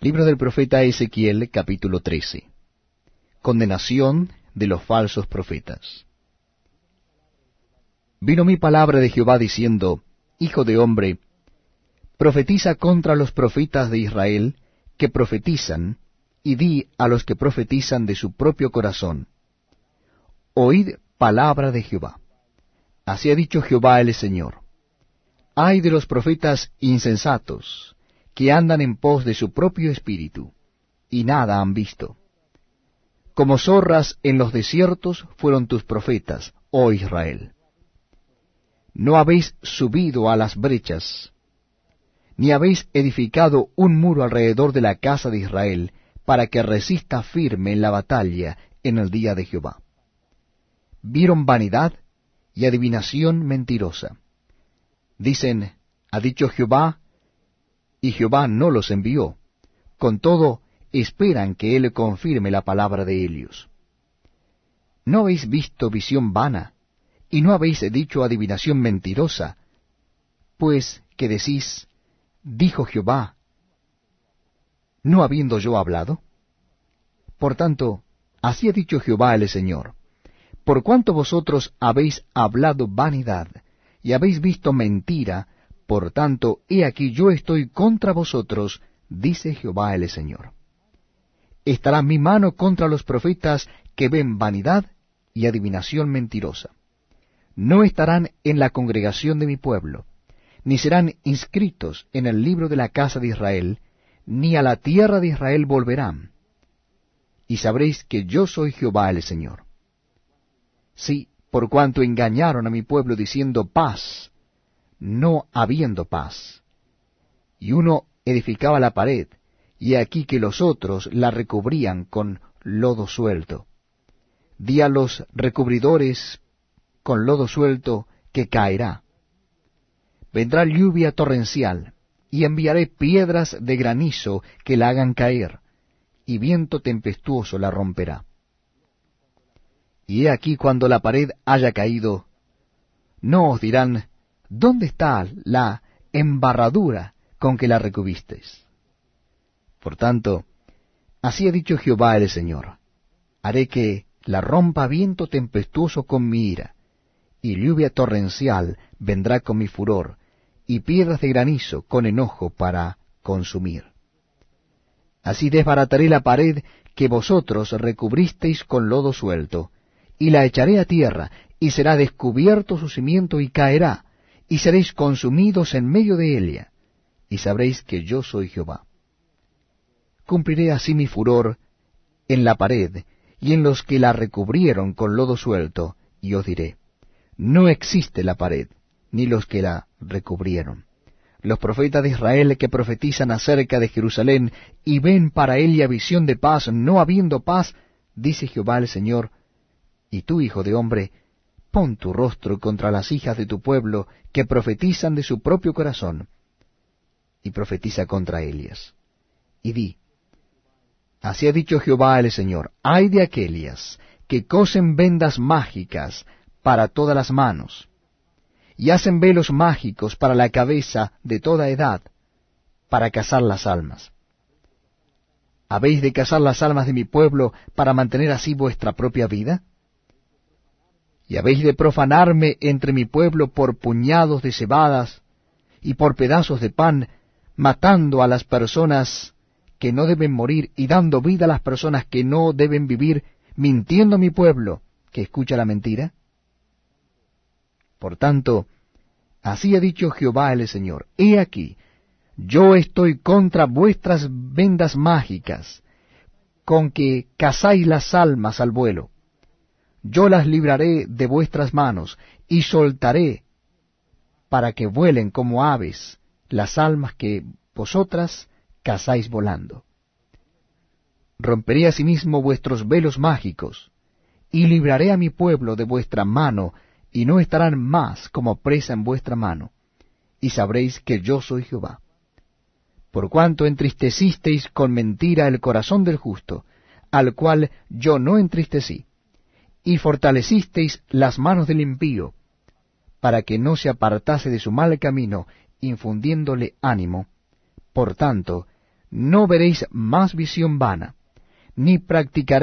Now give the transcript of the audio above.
Libro del profeta Ezequiel, capítulo 13. Condenación de los falsos profetas. Vino mi palabra de Jehová diciendo, Hijo de hombre, profetiza contra los profetas de Israel que profetizan, y di a los que profetizan de su propio corazón, Oíd palabra de Jehová. Así ha dicho Jehová el Señor. Ay de los profetas insensatos, que andan en pos de su propio espíritu, y nada han visto. Como zorras en los desiertos fueron tus profetas, oh Israel. No habéis subido a las brechas, ni habéis edificado un muro alrededor de la casa de Israel, para que resista firme en la batalla en el día de Jehová. Vieron vanidad y adivinación mentirosa. Dicen, ha dicho Jehová, y Jehová no los envió. Con todo, esperan que Él confirme la palabra de ellos. ¿No habéis visto visión vana, y no habéis dicho adivinación mentirosa? Pues que decís, dijo Jehová, no habiendo yo hablado. Por tanto, así ha dicho Jehová el Señor, por cuanto vosotros habéis hablado vanidad, y habéis visto mentira, por tanto, he aquí yo estoy contra vosotros, dice Jehová el Señor. Estará mi mano contra los profetas que ven vanidad y adivinación mentirosa. No estarán en la congregación de mi pueblo, ni serán inscritos en el libro de la casa de Israel, ni a la tierra de Israel volverán. Y sabréis que yo soy Jehová el Señor. Sí, por cuanto engañaron a mi pueblo diciendo paz, no habiendo paz. Y uno edificaba la pared, y aquí que los otros la recubrían con lodo suelto. Di a los recubridores con lodo suelto que caerá. Vendrá lluvia torrencial, y enviaré piedras de granizo que la hagan caer, y viento tempestuoso la romperá. Y he aquí cuando la pared haya caído, no os dirán, ¿dónde está la embarradura con que la recubisteis? Por tanto, así ha dicho Jehová el Señor, haré que la rompa viento tempestuoso con mi ira, y lluvia torrencial vendrá con mi furor, y piedras de granizo con enojo para consumir. Así desbarataré la pared que vosotros recubristeis con lodo suelto, y la echaré a tierra, y será descubierto su cimiento y caerá, y seréis consumidos en medio de ella, y sabréis que yo soy Jehová. Cumpliré así mi furor en la pared, y en los que la recubrieron con lodo suelto, y os diré, no existe la pared, ni los que la recubrieron. Los profetas de Israel que profetizan acerca de Jerusalén y ven para ella visión de paz, no habiendo paz, dice Jehová el Señor, y tú, hijo de hombre, pon tu rostro contra las hijas de tu pueblo que profetizan de su propio corazón, y profetiza contra ellas. Y di, así ha dicho Jehová el Señor, hay de aquellas que cosen vendas mágicas para todas las manos, y hacen velos mágicos para la cabeza de toda edad, para cazar las almas. ¿Habéis de cazar las almas de mi pueblo para mantener así vuestra propia vida? Y habéis de profanarme entre mi pueblo por puñados de cebadas y por pedazos de pan, matando a las personas que no deben morir y dando vida a las personas que no deben vivir, mintiendo a mi pueblo que escucha la mentira? Por tanto, así ha dicho Jehová el Señor, he aquí, yo estoy contra vuestras vendas mágicas, con que cazáis las almas al vuelo yo las libraré de vuestras manos, y soltaré para que vuelen como aves las almas que vosotras cazáis volando. Romperé asimismo vuestros velos mágicos, y libraré a mi pueblo de vuestra mano, y no estarán más como presa en vuestra mano, y sabréis que yo soy Jehová. Por cuanto entristecisteis con mentira el corazón del justo, al cual yo no entristecí, y fortalecisteis las manos del impío, para que no se apartase de su mal camino, infundiéndole ánimo. Por tanto, no veréis más visión vana, ni practicaréis